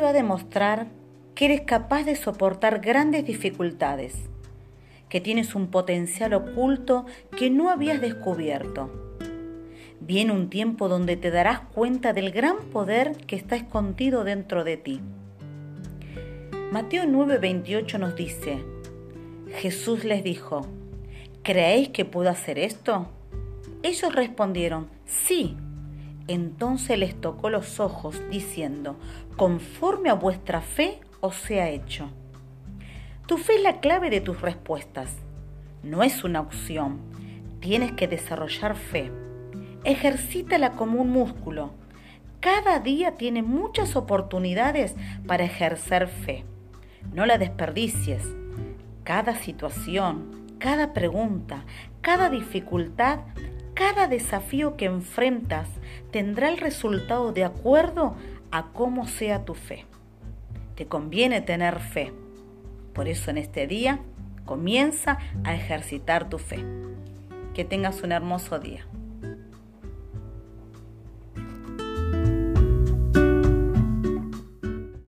va a demostrar que eres capaz de soportar grandes dificultades, que tienes un potencial oculto que no habías descubierto. Viene un tiempo donde te darás cuenta del gran poder que está escondido dentro de ti. Mateo 9:28 nos dice, Jesús les dijo, ¿creéis que puedo hacer esto? Ellos respondieron, sí. Entonces les tocó los ojos, diciendo, conforme a vuestra fe os sea hecho. Tu fe es la clave de tus respuestas. No es una opción. Tienes que desarrollar fe. Ejercítala como un músculo. Cada día tiene muchas oportunidades para ejercer fe. No la desperdicies. Cada situación, cada pregunta, cada dificultad cada desafío que enfrentas tendrá el resultado de acuerdo a cómo sea tu fe. Te conviene tener fe. Por eso en este día comienza a ejercitar tu fe. Que tengas un hermoso día.